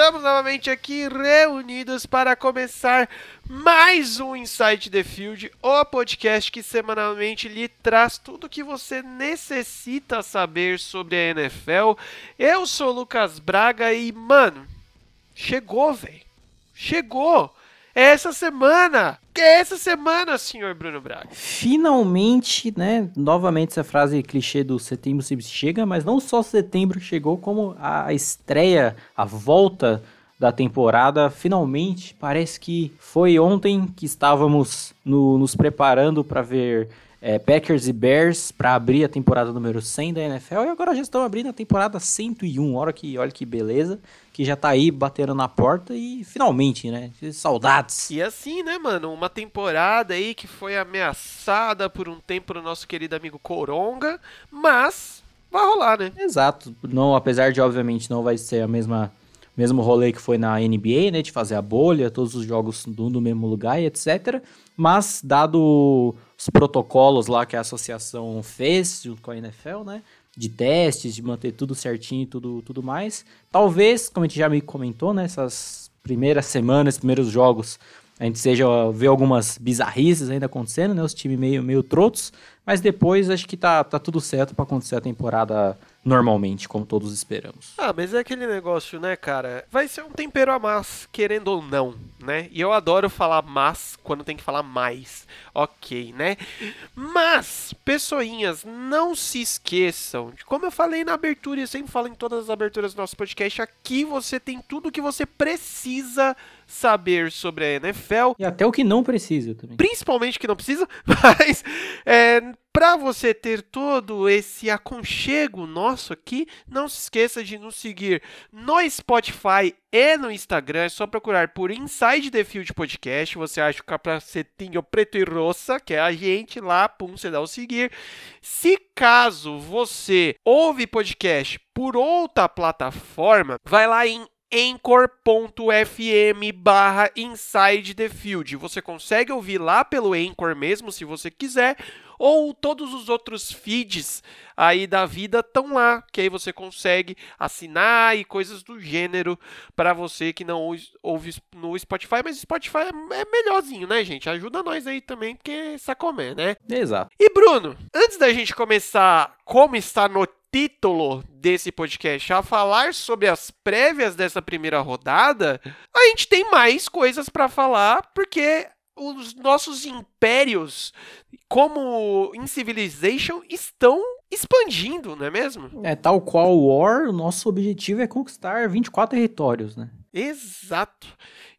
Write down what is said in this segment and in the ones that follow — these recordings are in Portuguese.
estamos novamente aqui reunidos para começar mais um Inside the Field, o podcast que semanalmente lhe traz tudo o que você necessita saber sobre a NFL. Eu sou o Lucas Braga e, mano, chegou, velho. Chegou! É essa semana! É essa semana, senhor Bruno Braga. Finalmente, né? Novamente essa frase clichê do setembro sempre chega, mas não só setembro chegou, como a estreia, a volta da temporada. Finalmente, parece que foi ontem que estávamos no, nos preparando para ver é, Packers e Bears para abrir a temporada número 100 da NFL e agora já estão abrindo a temporada 101. Olha que, olha que beleza, que já tá aí batendo na porta e finalmente, né? Saudades. E assim, né, mano? Uma temporada aí que foi ameaçada por um tempo no nosso querido amigo Coronga, mas vai rolar, né? Exato. Não, apesar de obviamente não vai ser a mesma mesmo rolê que foi na NBA, né, de fazer a bolha, todos os jogos no, no mesmo lugar e etc. Mas dado os protocolos lá que a associação fez junto com a NFL, né? De testes, de manter tudo certinho e tudo, tudo mais. Talvez, como a gente já me comentou, né? Essas primeiras semanas, primeiros jogos, a gente seja ver algumas bizarrices ainda acontecendo, né? Os times meio, meio trotos. Mas depois acho que tá, tá tudo certo para acontecer a temporada normalmente, como todos esperamos. Ah, mas é aquele negócio, né, cara? Vai ser um tempero a mais, querendo ou não, né? E eu adoro falar mais quando tem que falar mais. Ok, né? Mas, pessoinhas, não se esqueçam de como eu falei na abertura e sempre falo em todas as aberturas do nosso podcast, aqui você tem tudo o que você precisa saber sobre a NFL. E até o que não precisa também. Principalmente o que não precisa, mas é, para você ter todo esse aconchego nosso aqui, não se esqueça de nos seguir no Spotify e no Instagram. É só procurar por Inside the Field Podcast. Você acha que é capacetinho preto e roça, que é a gente lá, pum, você dá o seguir. Se caso você ouve podcast por outra plataforma, vai lá em anchor.fm barra inside the field. Você consegue ouvir lá pelo Anchor mesmo, se você quiser, ou todos os outros feeds aí da vida estão lá, que aí você consegue assinar e coisas do gênero para você que não ouve no Spotify, mas Spotify é, é melhorzinho, né, gente? Ajuda nós aí também, porque sacomé, né? Exato. E Bruno, antes da gente começar como está no título desse podcast a falar sobre as prévias dessa primeira rodada, a gente tem mais coisas para falar, porque os nossos impérios, como em Civilization, estão expandindo, não é mesmo? É, tal qual o War, o nosso objetivo é conquistar 24 territórios, né? Exato.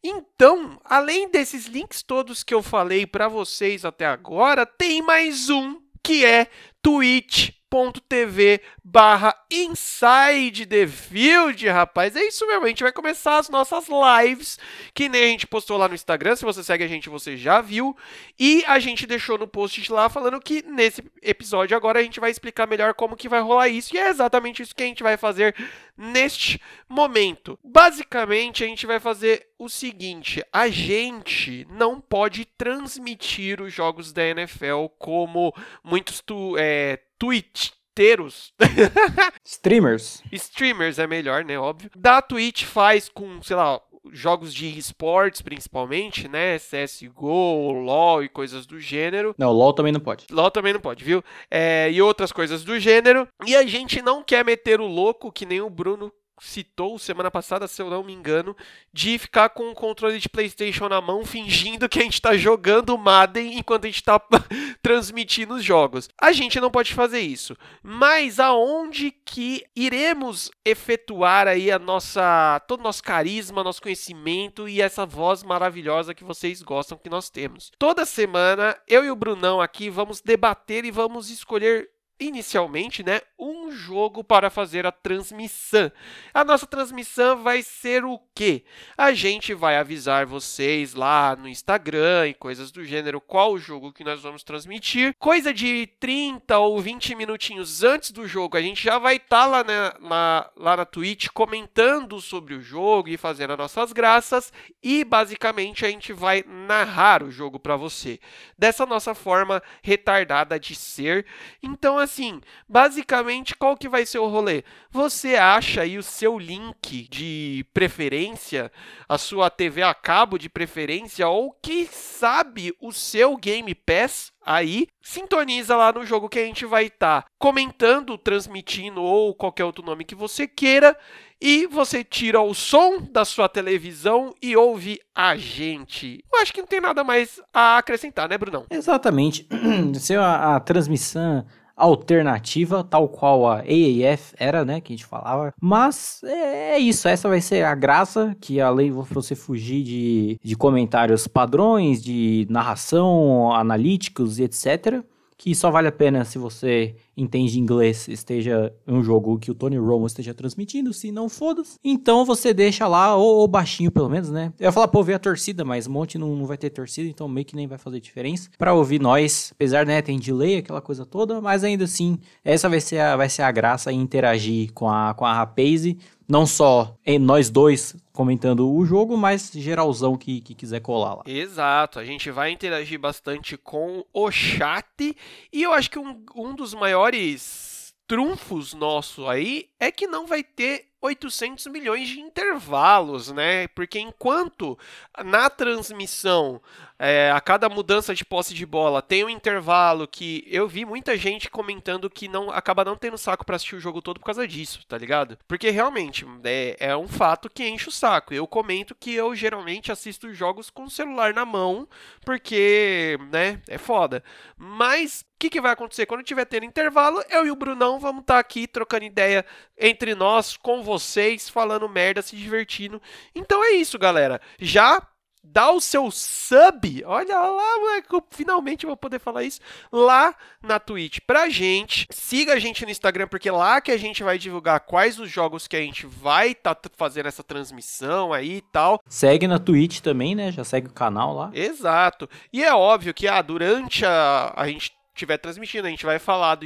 Então, além desses links todos que eu falei para vocês até agora, tem mais um que é Twitch twitch.tv barra Inside the Field, rapaz. É isso mesmo, a gente vai começar as nossas lives, que nem a gente postou lá no Instagram, se você segue a gente, você já viu. E a gente deixou no post lá falando que nesse episódio agora a gente vai explicar melhor como que vai rolar isso. E é exatamente isso que a gente vai fazer neste momento. Basicamente, a gente vai fazer o seguinte: a gente não pode transmitir os jogos da NFL como muitos tu, é, Twitcheiros. Streamers. Streamers é melhor, né? Óbvio. Da Twitch faz com, sei lá, jogos de esportes, principalmente, né? CSGO, LoL e coisas do gênero. Não, LoL também não pode. LoL também não pode, viu? É, e outras coisas do gênero. E a gente não quer meter o louco, que nem o Bruno citou semana passada, se eu não me engano, de ficar com o controle de PlayStation na mão, fingindo que a gente está jogando Madden enquanto a gente está transmitindo os jogos. A gente não pode fazer isso. Mas aonde que iremos efetuar aí a nossa todo o nosso carisma, nosso conhecimento e essa voz maravilhosa que vocês gostam que nós temos. Toda semana eu e o Brunão aqui vamos debater e vamos escolher inicialmente, né, um jogo para fazer a transmissão. A nossa transmissão vai ser o quê? A gente vai avisar vocês lá no Instagram e coisas do gênero qual o jogo que nós vamos transmitir. Coisa de 30 ou 20 minutinhos antes do jogo, a gente já vai estar tá lá, na, na, lá na Twitch comentando sobre o jogo e fazendo as nossas graças e basicamente a gente vai narrar o jogo para você. Dessa nossa forma retardada de ser. Então, assim, assim, basicamente, qual que vai ser o rolê? Você acha aí o seu link de preferência, a sua TV a cabo de preferência, ou que sabe o seu Game Pass aí, sintoniza lá no jogo que a gente vai estar tá comentando, transmitindo ou qualquer outro nome que você queira e você tira o som da sua televisão e ouve a gente. Eu acho que não tem nada mais a acrescentar, né, Brunão? Exatamente. Se a, a transmissão alternativa, tal qual a AAF era, né, que a gente falava. Mas é, é isso, essa vai ser a graça, que além de você fugir de, de comentários padrões, de narração, analíticos e etc., que só vale a pena se você entende inglês, esteja um jogo que o Tony Romo esteja transmitindo, se não foda-se. Então você deixa lá, ou, ou, baixinho pelo menos, né? Eu ia falar pra ouvir a torcida, mas um monte não, não vai ter torcida, então meio que nem vai fazer diferença. Para ouvir nós, apesar, né, tem delay, aquela coisa toda, mas ainda assim, essa vai ser a, vai ser a graça em interagir com a, com a Rapaze não só em nós dois comentando o jogo, mas geralzão que, que quiser colar lá. Exato, a gente vai interagir bastante com o chat e eu acho que um, um dos maiores trunfos nosso aí é que não vai ter 800 milhões de intervalos, né? Porque enquanto na transmissão, é, a cada mudança de posse de bola tem um intervalo que eu vi muita gente comentando que não acaba não tendo saco para assistir o jogo todo por causa disso, tá ligado? Porque realmente é, é um fato que enche o saco. Eu comento que eu geralmente assisto jogos com o celular na mão, porque, né, é foda. Mas o que, que vai acontecer? Quando tiver tendo intervalo, eu e o Brunão vamos estar tá aqui trocando ideia entre nós, com vocês, falando merda, se divertindo. Então é isso, galera. Já dá o seu sub, olha lá, moleque, finalmente vou poder falar isso, lá na Twitch pra gente. Siga a gente no Instagram, porque é lá que a gente vai divulgar quais os jogos que a gente vai tá fazendo essa transmissão aí e tal. Segue na Twitch também, né? Já segue o canal lá. Exato. E é óbvio que ah, durante a, a gente estiver transmitindo, a gente vai falar do,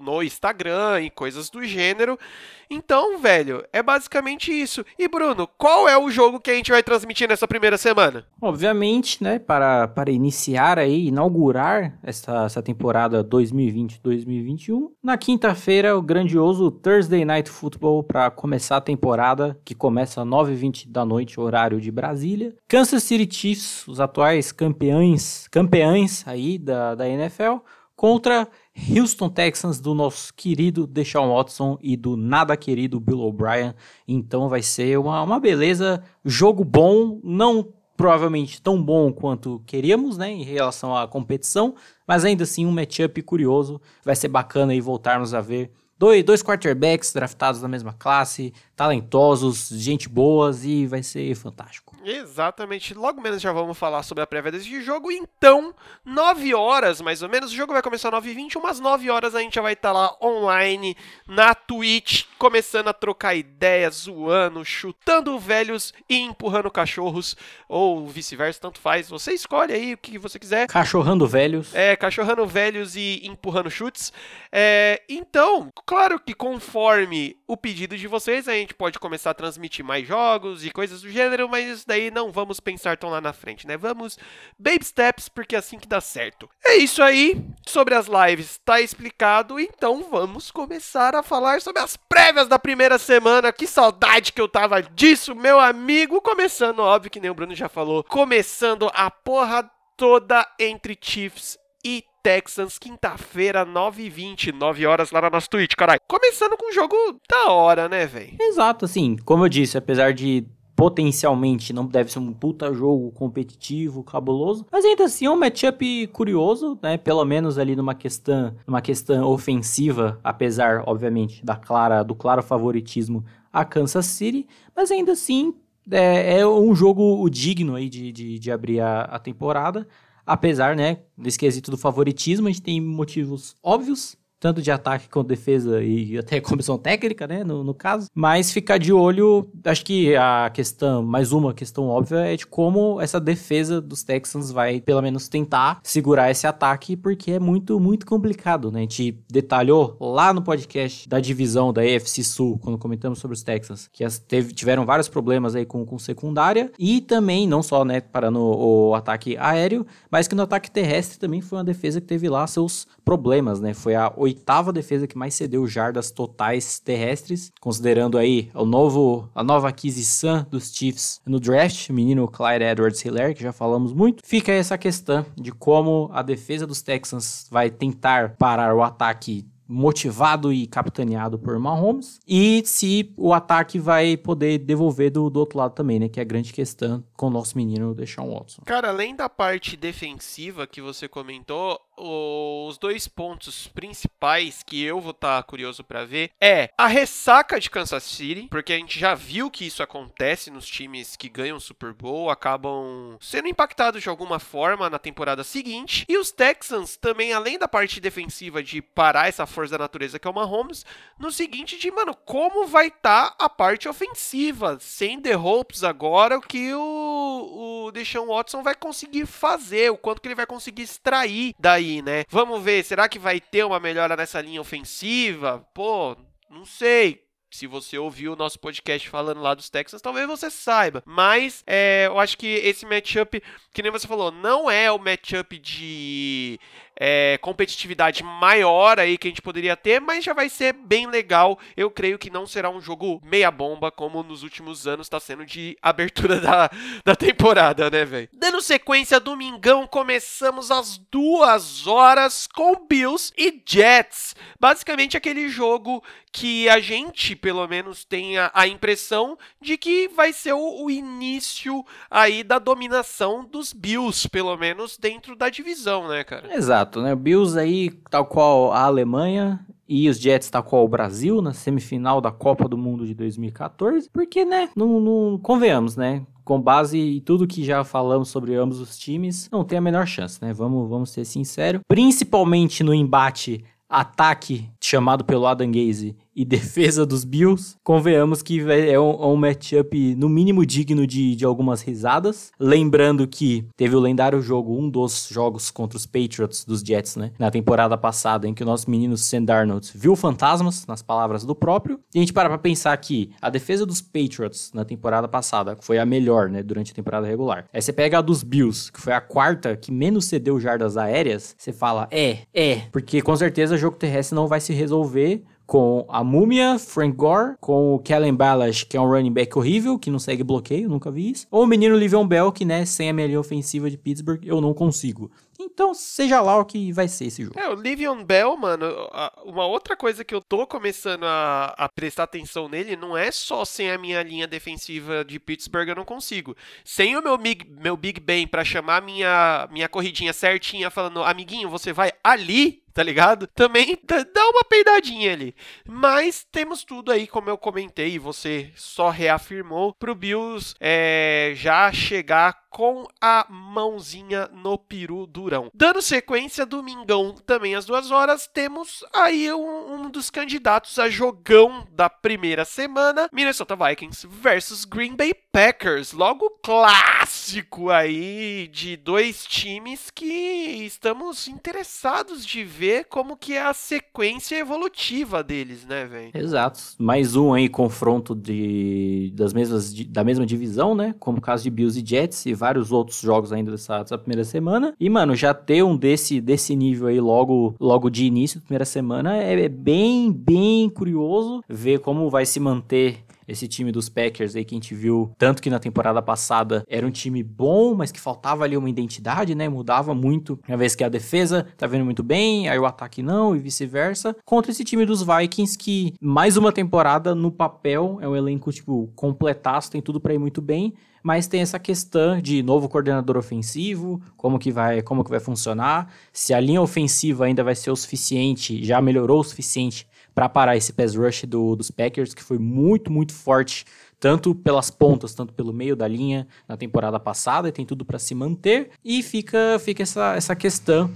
no Instagram e coisas do gênero. Então, velho, é basicamente isso. E Bruno, qual é o jogo que a gente vai transmitir nessa primeira semana? Obviamente, né, para, para iniciar aí, inaugurar essa, essa temporada 2020-2021, na quinta-feira, o grandioso Thursday Night Football para começar a temporada, que começa às 9h20 da noite, horário de Brasília. Kansas City Chiefs, os atuais campeões, campeões aí da, da NFL, contra Houston Texans do nosso querido Deshaun Watson e do nada querido Bill O'Brien. Então vai ser uma, uma beleza, jogo bom, não provavelmente tão bom quanto queríamos, né, em relação à competição, mas ainda assim um matchup curioso. Vai ser bacana aí voltarmos a ver dois, dois quarterbacks draftados na mesma classe, talentosos, gente boas e vai ser fantástico. Exatamente. Logo menos já vamos falar sobre a prévia desse jogo. Então, 9 horas mais ou menos. O jogo vai começar às 9h20. Umas 9 horas a gente já vai estar tá lá online na Twitch, começando a trocar ideias, zoando, chutando velhos e empurrando cachorros. Ou vice-versa, tanto faz. Você escolhe aí o que você quiser. Cachorrando velhos. É, cachorrando velhos e empurrando chutes. É, então, claro que conforme o pedido de vocês, a gente pode começar a transmitir mais jogos e coisas do gênero, mas isso daí não vamos pensar tão lá na frente, né? Vamos baby steps, porque é assim que dá certo. É isso aí, sobre as lives tá explicado, então vamos começar a falar sobre as prévias da primeira semana. Que saudade que eu tava disso, meu amigo! Começando, óbvio que nem o Bruno já falou, começando a porra toda entre Chiefs e Texans, quinta-feira, 9h20, 9 horas lá na nossa Twitch, caralho. Começando com um jogo da hora, né, velho? Exato, assim, como eu disse, apesar de potencialmente não deve ser um puta jogo competitivo, cabuloso, mas ainda assim é um matchup curioso, né? Pelo menos ali numa questão, numa questão ofensiva, apesar, obviamente, da clara, do claro favoritismo a Kansas City, mas ainda assim é, é um jogo digno aí de, de, de abrir a, a temporada. Apesar, né, desse quesito do favoritismo, a gente tem motivos óbvios tanto de ataque quanto defesa e até comissão técnica, né, no, no, caso. Mas ficar de olho, acho que a questão, mais uma questão óbvia, é de como essa defesa dos Texans vai, pelo menos, tentar segurar esse ataque, porque é muito, muito complicado, né? A gente detalhou lá no podcast da divisão da AFC Sul, quando comentamos sobre os Texans, que teve, tiveram vários problemas aí com, com secundária, e também, não só, né, para no o ataque aéreo, mas que no ataque terrestre também foi uma defesa que teve lá seus problemas, né? Foi a oitava defesa que mais cedeu jardas totais terrestres, considerando aí o novo, a nova aquisição dos Chiefs no draft, menino Clyde Edwards-Helaire, que já falamos muito. Fica essa questão de como a defesa dos Texans vai tentar parar o ataque motivado e capitaneado por Mahomes. E se o ataque vai poder devolver do, do outro lado também, né? Que é a grande questão com o nosso menino Deshaun Watson. Cara, além da parte defensiva que você comentou, os dois pontos principais que eu vou estar tá curioso para ver é a ressaca de Kansas City, porque a gente já viu que isso acontece nos times que ganham Super Bowl, acabam sendo impactados de alguma forma na temporada seguinte. E os Texans também, além da parte defensiva de parar essa força da natureza que é o Mahomes, no seguinte de, mano, como vai estar tá a parte ofensiva, sem The Hopes agora, o que o, o Deshaun Watson vai conseguir fazer, o quanto que ele vai conseguir extrair daí aí, né? Vamos ver, será que vai ter uma melhora nessa linha ofensiva? Pô, não sei. Se você ouviu o nosso podcast falando lá dos Texans, talvez você saiba. Mas é, eu acho que esse matchup, que nem você falou, não é o matchup de é, competitividade maior aí que a gente poderia ter, mas já vai ser bem legal. Eu creio que não será um jogo meia bomba como nos últimos anos está sendo de abertura da, da temporada, né, velho? Dando sequência, domingão, começamos às duas horas com Bills e Jets. Basicamente aquele jogo que a gente, pelo menos, tenha a impressão de que vai ser o, o início aí da dominação dos Bills, pelo menos dentro da divisão, né, cara? Exato. Exato, né? Bills aí, tal qual a Alemanha, e os Jets tal qual o Brasil na semifinal da Copa do Mundo de 2014, porque, né, não, não convenhamos, né? Com base em tudo que já falamos sobre ambos os times, não tem a menor chance, né? Vamos, vamos ser sinceros. Principalmente no embate ataque chamado pelo Adam Gaze e defesa dos Bills, convenhamos que é um, é um matchup no mínimo digno de, de algumas risadas. Lembrando que teve o lendário jogo, um dos jogos contra os Patriots dos Jets, né? Na temporada passada, em que o nosso menino Sam Darnold viu fantasmas, nas palavras do próprio. E a gente para pra pensar que a defesa dos Patriots na temporada passada foi a melhor, né? Durante a temporada regular. Aí você pega a dos Bills, que foi a quarta que menos cedeu jardas aéreas, você fala, é, é, porque com certeza o jogo terrestre não vai se resolver com a Múmia, Frank Gore, com o Kellen Ballage, que é um running back horrível, que não segue bloqueio, nunca vi isso. Ou o menino Livion Bell, que, né, sem a linha ofensiva de Pittsburgh, eu não consigo. Então, seja lá o que vai ser esse jogo. É, o Livion Bell, mano, uma outra coisa que eu tô começando a, a, prestar atenção nele não é só sem a minha linha defensiva de Pittsburgh eu não consigo. Sem o meu Big, meu big Ben para chamar minha, minha corridinha certinha, falando, amiguinho, você vai ali, tá ligado? Também dá uma peidadinha ali. Mas temos tudo aí, como eu comentei, e você só reafirmou, pro Bills é, já chegar com a mãozinha no peru durão. Dando sequência, domingão também às duas horas, temos aí um, um dos candidatos a jogão da primeira semana, Minnesota Vikings versus Green Bay Packers. Logo clássico aí de dois times que estamos interessados de ver como que é a sequência evolutiva deles, né, velho? Exato. Mais um aí confronto de das mesmas da mesma divisão, né? Como o caso de Bills e Jets e vários outros jogos ainda dessa, dessa, primeira semana. E, mano, já ter um desse, desse nível aí logo, logo de início da primeira semana é, é bem, bem curioso ver como vai se manter esse time dos Packers aí que a gente viu tanto que na temporada passada era um time bom, mas que faltava ali uma identidade, né? Mudava muito, uma vez que a defesa tá vendo muito bem, aí o ataque não e vice-versa, contra esse time dos Vikings que mais uma temporada no papel é um elenco tipo completaço, tem tudo para ir muito bem, mas tem essa questão de novo coordenador ofensivo, como que vai, como que vai funcionar, se a linha ofensiva ainda vai ser o suficiente, já melhorou o suficiente para parar esse pass rush do, dos Packers, que foi muito, muito forte, tanto pelas pontas, tanto pelo meio da linha na temporada passada, e tem tudo para se manter. E fica, fica essa, essa questão.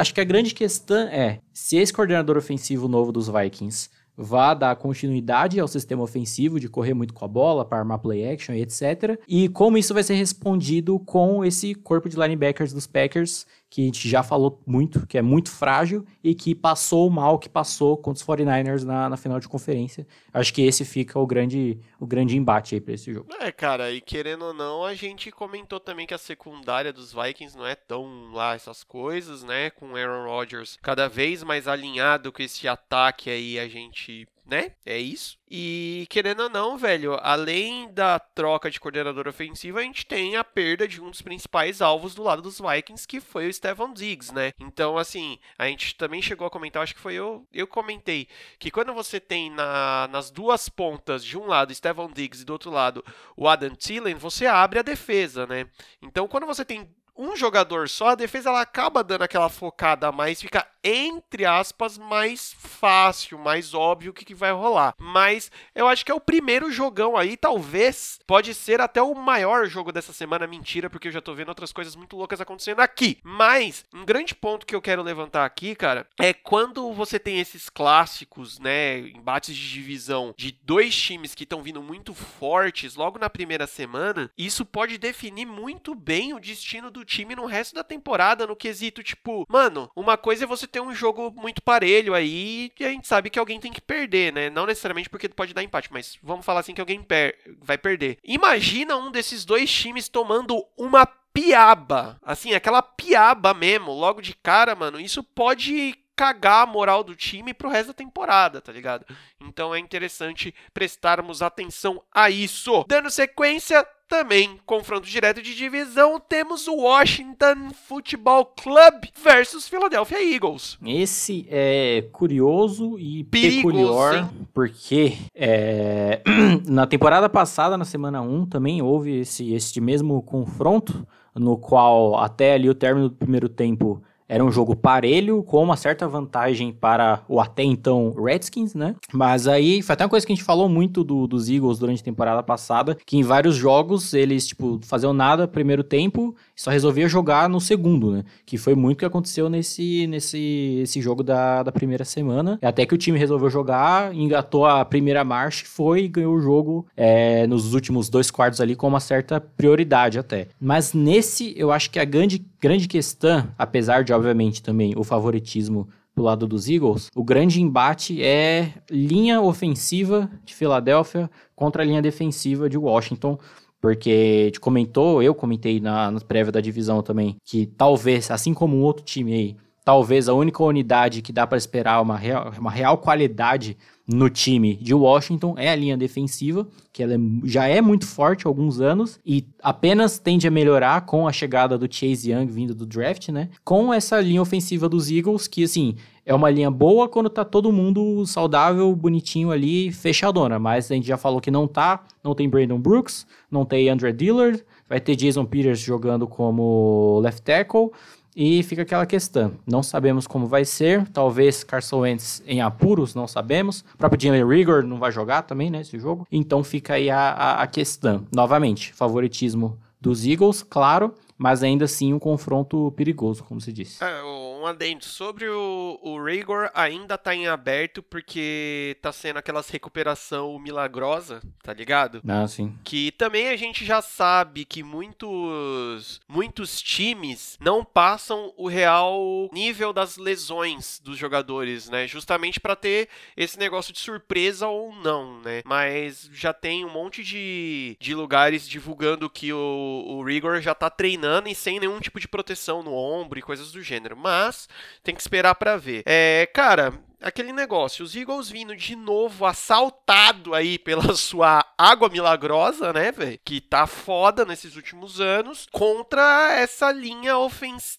Acho que a grande questão é se esse coordenador ofensivo novo dos Vikings vá dar continuidade ao sistema ofensivo de correr muito com a bola, para armar play action e etc. E como isso vai ser respondido com esse corpo de linebackers dos Packers que a gente já falou muito, que é muito frágil e que passou o mal que passou contra os 49ers na, na final de conferência. Acho que esse fica o grande, o grande embate aí pra esse jogo. É, cara, e querendo ou não, a gente comentou também que a secundária dos Vikings não é tão lá essas coisas, né? Com Aaron Rodgers cada vez mais alinhado com esse ataque aí, a gente né? É isso. E querendo ou não, velho, além da troca de coordenador ofensivo, a gente tem a perda de um dos principais alvos do lado dos Vikings, que foi o Stefan Diggs, né? Então, assim, a gente também chegou a comentar, acho que foi eu, eu comentei, que quando você tem na, nas duas pontas, de um lado Stefan Diggs e do outro lado o Adam Thielen, você abre a defesa, né? Então, quando você tem um jogador só, a defesa ela acaba dando aquela focada a mais, fica entre aspas mais fácil, mais óbvio o que, que vai rolar. Mas eu acho que é o primeiro jogão aí, talvez pode ser até o maior jogo dessa semana, mentira, porque eu já tô vendo outras coisas muito loucas acontecendo aqui. Mas um grande ponto que eu quero levantar aqui, cara, é quando você tem esses clássicos, né, embates de divisão de dois times que estão vindo muito fortes logo na primeira semana, isso pode definir muito bem o destino do time no resto da temporada, no quesito, tipo, mano, uma coisa é você ter um jogo muito parelho aí e a gente sabe que alguém tem que perder, né? Não necessariamente porque pode dar empate, mas vamos falar assim que alguém per vai perder. Imagina um desses dois times tomando uma piaba, assim, aquela piaba mesmo, logo de cara, mano. Isso pode cagar a moral do time pro resto da temporada, tá ligado? Então é interessante prestarmos atenção a isso. Dando sequência, também, confronto direto de divisão, temos o Washington Football Club versus Philadelphia Eagles. Esse é curioso e Perigoso, peculiar, hein? porque é, na temporada passada, na semana 1, também houve esse, esse mesmo confronto, no qual até ali o término do primeiro tempo era um jogo parelho, com uma certa vantagem para o até então Redskins, né? Mas aí foi até uma coisa que a gente falou muito do, dos Eagles durante a temporada passada, que em vários jogos eles, tipo, faziam nada primeiro tempo e só resolvia jogar no segundo, né? Que foi muito o que aconteceu nesse, nesse esse jogo da, da primeira semana. Até que o time resolveu jogar, engatou a primeira marcha, foi e ganhou o jogo é, nos últimos dois quartos ali com uma certa prioridade até. Mas nesse, eu acho que a grande, grande questão, apesar de obviamente, também o favoritismo do lado dos Eagles, o grande embate é linha ofensiva de Filadélfia contra a linha defensiva de Washington. Porque gente comentou, eu comentei na, na prévia da divisão também, que talvez, assim como um outro time aí, talvez a única unidade que dá para esperar uma real, uma real qualidade no time de Washington é a linha defensiva, que ela é, já é muito forte há alguns anos e apenas tende a melhorar com a chegada do Chase Young vindo do draft, né? Com essa linha ofensiva dos Eagles, que assim, é uma linha boa quando tá todo mundo saudável, bonitinho ali, fechadona, mas a gente já falou que não tá, não tem Brandon Brooks, não tem Andre Dillard, vai ter Jason Peters jogando como left tackle, e fica aquela questão, não sabemos como vai ser, talvez Carson Wentz em apuros, não sabemos. O próprio Jalen Rigor não vai jogar também, né, esse jogo. Então fica aí a, a, a questão. Novamente, favoritismo dos Eagles, claro, mas ainda assim um confronto perigoso, como se disse. É, um adendo. Sobre o, o Rhaegar, ainda tá em aberto porque tá sendo aquelas recuperação milagrosa, tá ligado? Ah, sim. Que também a gente já sabe que muitos, muitos times não passam o real nível das lesões dos jogadores, né? Justamente para ter esse negócio de surpresa ou não, né? Mas já tem um monte de, de lugares divulgando que o, o Rigor já tá treinando e sem nenhum tipo de proteção no ombro e coisas do gênero. Mas mas tem que esperar para ver. É, cara, aquele negócio, os Eagles vindo de novo assaltado aí pela sua água milagrosa, né, velho? Que tá foda nesses últimos anos, contra essa linha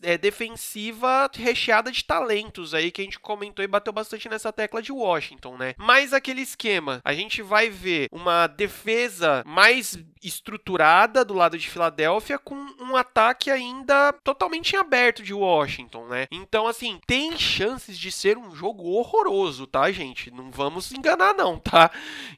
é, defensiva recheada de talentos aí que a gente comentou e bateu bastante nessa tecla de Washington, né? Mas aquele esquema, a gente vai ver uma defesa mais estruturada do lado de Filadélfia com um ataque ainda totalmente aberto de Washington, né? Então, assim, tem chances de ser um jogo horroroso, tá, gente? Não vamos enganar, não, tá?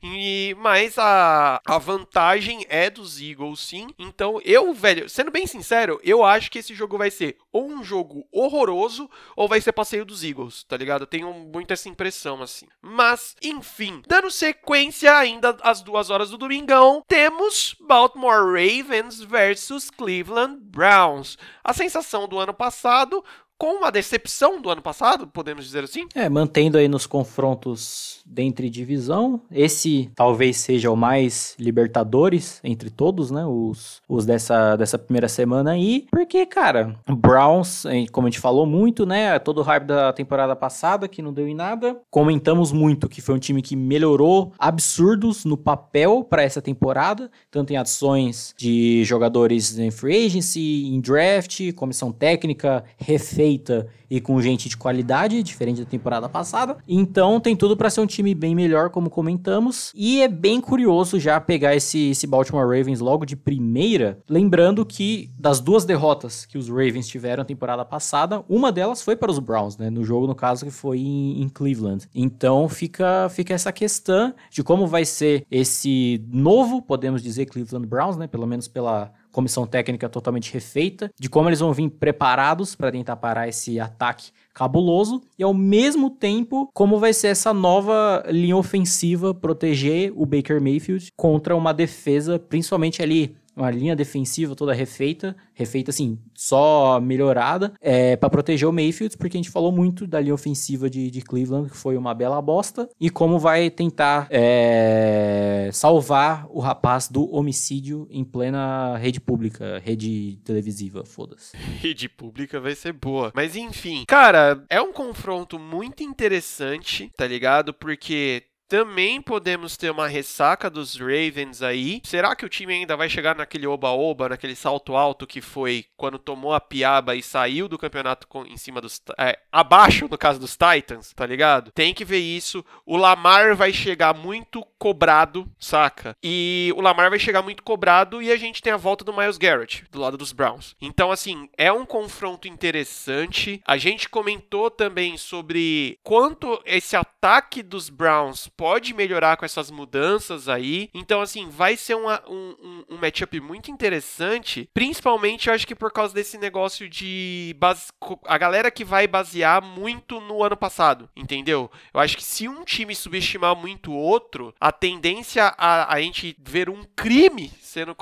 E, mas a, a vantagem é dos Eagles, sim. Então, eu, velho, sendo bem sincero, eu acho que esse jogo vai ser ou um jogo horroroso ou vai ser passeio dos Eagles, tá ligado? Eu tenho muito essa impressão, assim. Mas, enfim, dando sequência ainda às duas horas do domingão, temos Baltimore Ravens versus Cleveland Browns. A sensação do ano passado com uma decepção do ano passado, podemos dizer assim? É, mantendo aí nos confrontos dentre divisão. Esse talvez seja o mais libertadores entre todos, né? Os, os dessa, dessa primeira semana aí. Porque, cara, Browns, como a gente falou muito, né? Todo o hype da temporada passada, que não deu em nada. Comentamos muito que foi um time que melhorou absurdos no papel para essa temporada, tanto em adições de jogadores em free agency, em draft, comissão técnica, refeita feita e com gente de qualidade, diferente da temporada passada. Então tem tudo para ser um time bem melhor, como comentamos. E é bem curioso já pegar esse, esse Baltimore Ravens logo de primeira, lembrando que das duas derrotas que os Ravens tiveram na temporada passada, uma delas foi para os Browns, né? No jogo, no caso, que foi em, em Cleveland. Então fica, fica essa questão de como vai ser esse novo, podemos dizer, Cleveland Browns, né? Pelo menos pela comissão técnica totalmente refeita, de como eles vão vir preparados para tentar parar esse ataque cabuloso e ao mesmo tempo como vai ser essa nova linha ofensiva proteger o Baker Mayfield contra uma defesa, principalmente ali uma linha defensiva toda refeita, refeita assim, só melhorada, é, para proteger o Mayfield, porque a gente falou muito da linha ofensiva de, de Cleveland, que foi uma bela bosta, e como vai tentar é, salvar o rapaz do homicídio em plena rede pública, rede televisiva, foda-se. Rede pública vai ser boa. Mas enfim, cara, é um confronto muito interessante, tá ligado? Porque também podemos ter uma ressaca dos Ravens aí. Será que o time ainda vai chegar naquele oba-oba, naquele salto alto que foi quando tomou a piaba e saiu do campeonato em cima dos. É, abaixo, no caso dos Titans, tá ligado? Tem que ver isso. O Lamar vai chegar muito cobrado, saca? E o Lamar vai chegar muito cobrado e a gente tem a volta do Miles Garrett, do lado dos Browns. Então, assim, é um confronto interessante. A gente comentou também sobre quanto esse ataque dos Browns pode melhorar com essas mudanças aí. Então, assim, vai ser uma, um, um, um matchup muito interessante. Principalmente, eu acho que por causa desse negócio de base... a galera que vai basear muito no ano passado, entendeu? Eu acho que se um time subestimar muito o outro, a tendência a, a gente ver um crime sendo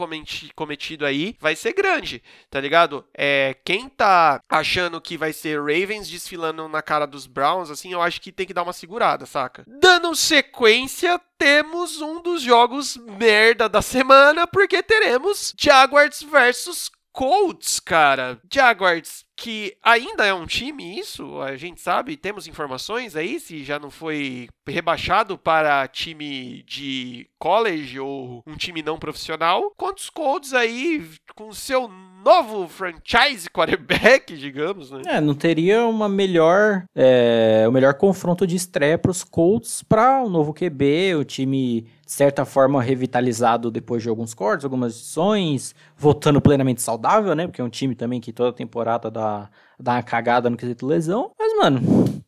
cometido aí vai ser grande, tá ligado? É, quem tá achando que vai ser Ravens desfilando na cara dos Browns, assim, eu acho que tem que dar uma segurada, saca? Dando sequência, temos um dos jogos merda da semana, porque teremos Jaguars versus Colts, cara. Jaguars que ainda é um time, isso a gente sabe, temos informações aí, se já não foi rebaixado para time de college ou um time não profissional. Quantos Colts aí com seu novo franchise quarterback, digamos, né? É, não teria uma melhor, é, o melhor confronto de estreia para os Colts para o um novo QB, o time de certa forma revitalizado depois de alguns cortes, algumas edições, voltando plenamente saudável, né? Porque é um time também que toda temporada dá, dá uma cagada no quesito lesão. Mas, mano,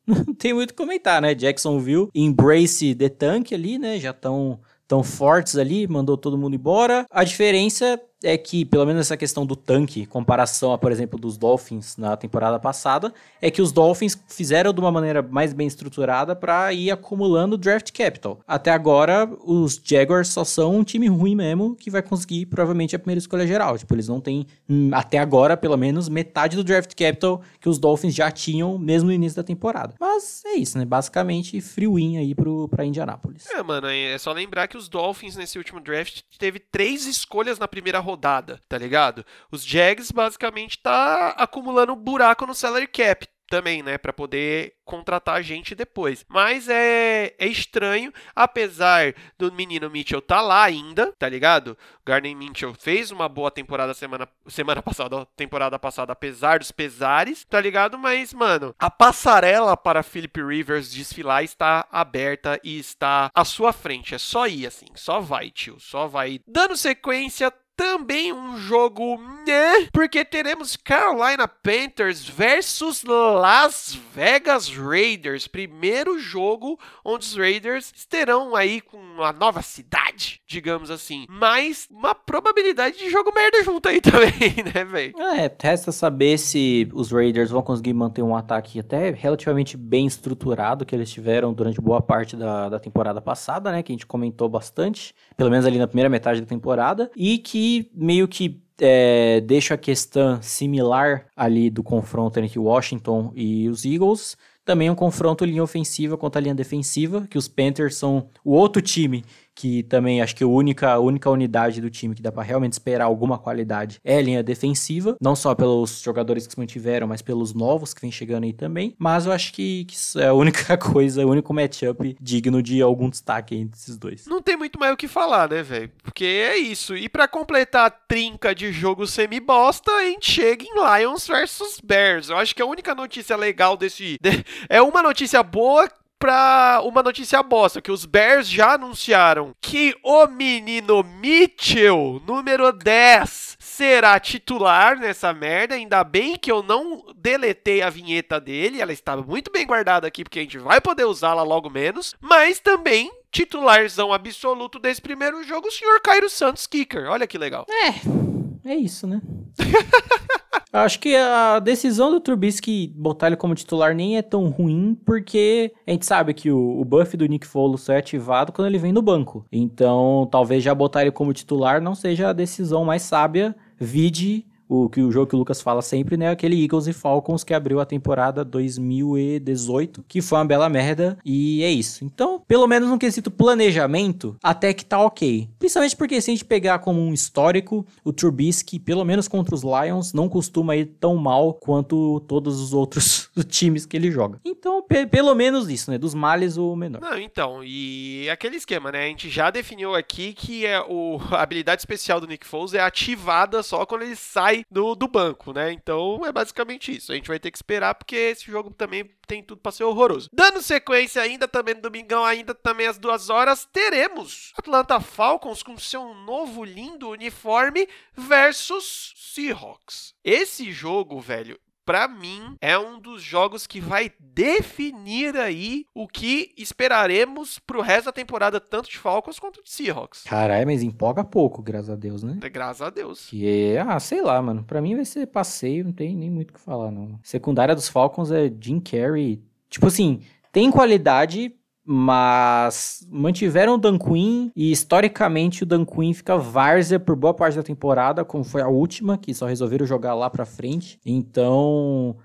não tem muito o que comentar, né? Jacksonville, embrace the tank ali, né? Já estão tão fortes ali, mandou todo mundo embora. A diferença é que, pelo menos essa questão do tanque, comparação a, por exemplo, dos Dolphins na temporada passada, é que os Dolphins fizeram de uma maneira mais bem estruturada para ir acumulando draft capital. Até agora, os Jaguars só são um time ruim mesmo que vai conseguir provavelmente a primeira escolha geral. Tipo, eles não têm, hum, até agora, pelo menos, metade do draft capital que os Dolphins já tinham mesmo no início da temporada. Mas é isso, né? Basicamente, free win aí pro, pra Indianápolis. É, mano, é só lembrar que os Dolphins nesse último draft teve três escolhas na primeira rodada, tá ligado? Os Jags basicamente tá acumulando buraco no salary cap também, né, para poder contratar a gente depois. Mas é, é estranho, apesar do menino Mitchell tá lá ainda, tá ligado? Garden Mitchell fez uma boa temporada semana, semana passada, temporada passada, apesar dos pesares, tá ligado? Mas, mano, a passarela para Philip Rivers desfilar está aberta e está à sua frente. É só ir, assim, só vai, tio, só vai. Dando sequência, também um jogo né, porque teremos Carolina Panthers versus Las Vegas Raiders. Primeiro jogo onde os Raiders terão aí com uma nova cidade, digamos assim. Mas uma probabilidade de jogo merda junto aí também, né, velho? É, resta saber se os Raiders vão conseguir manter um ataque até relativamente bem estruturado que eles tiveram durante boa parte da, da temporada passada, né? Que a gente comentou bastante, pelo menos ali na primeira metade da temporada, e que meio que é, deixa a questão similar ali do confronto entre Washington e os Eagles. Também um confronto linha ofensiva contra a linha defensiva, que os Panthers são o outro time que também acho que a única, a única unidade do time que dá para realmente esperar alguma qualidade é a linha defensiva, não só pelos jogadores que se mantiveram, mas pelos novos que vem chegando aí também. Mas eu acho que, que isso é a única coisa, o único matchup digno de algum destaque entre esses dois. Não tem muito mais o que falar, né, velho? Porque é isso. E para completar a trinca de jogo semi-bosta, a gente chega em Lions versus Bears. Eu acho que a única notícia legal desse. é uma notícia boa pra uma notícia bosta, que os Bears já anunciaram que o menino Mitchell, número 10, será titular nessa merda. Ainda bem que eu não deletei a vinheta dele, ela estava muito bem guardada aqui, porque a gente vai poder usá-la logo menos. Mas também titularzão absoluto desse primeiro jogo, o senhor Cairo Santos Kicker. Olha que legal. É, é isso, né? Acho que a decisão do Trubisky botar ele como titular nem é tão ruim, porque a gente sabe que o, o buff do Nick Foles só é ativado quando ele vem no banco. Então, talvez já botar ele como titular não seja a decisão mais sábia, vide o que o jogo que o Lucas fala sempre, né? Aquele Eagles e Falcons que abriu a temporada 2018, que foi uma bela merda, e é isso. Então, pelo menos no quesito planejamento, até que tá ok. Principalmente porque se a gente pegar como um histórico, o Trubisky, pelo menos contra os Lions, não costuma ir tão mal quanto todos os outros times que ele joga. Então, pelo menos isso, né? Dos males o menor. Não, então, e aquele esquema, né? A gente já definiu aqui que é o, a habilidade especial do Nick Foles é ativada só quando ele sai do, do banco, né? Então é basicamente isso. A gente vai ter que esperar porque esse jogo também tem tudo para ser horroroso. Dando sequência ainda também no domingão, ainda também às duas horas, teremos Atlanta Falcons com seu novo lindo uniforme versus Seahawks. Esse jogo, velho, para mim, é um dos jogos que vai definir aí o que esperaremos pro resto da temporada, tanto de Falcons quanto de Seahawks. Caralho, mas empolga pouco, graças a Deus, né? É, graças a Deus. Que é, ah, sei lá, mano. Pra mim vai ser passeio, não tem nem muito o que falar, não. Secundária dos Falcons é Jim Carrey. Tipo assim, tem qualidade, mas mantiveram o Dan Quinn e historicamente o Dan Quinn fica várzea por boa parte da temporada, como foi a última, que só resolveram jogar lá pra frente. Então,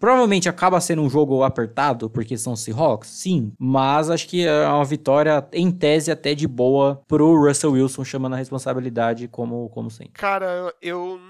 provavelmente acaba sendo um jogo apertado, porque são Seahawks, sim, mas acho que é uma vitória, em tese, até de boa pro Russell Wilson, chamando a responsabilidade como, como sempre. Cara, eu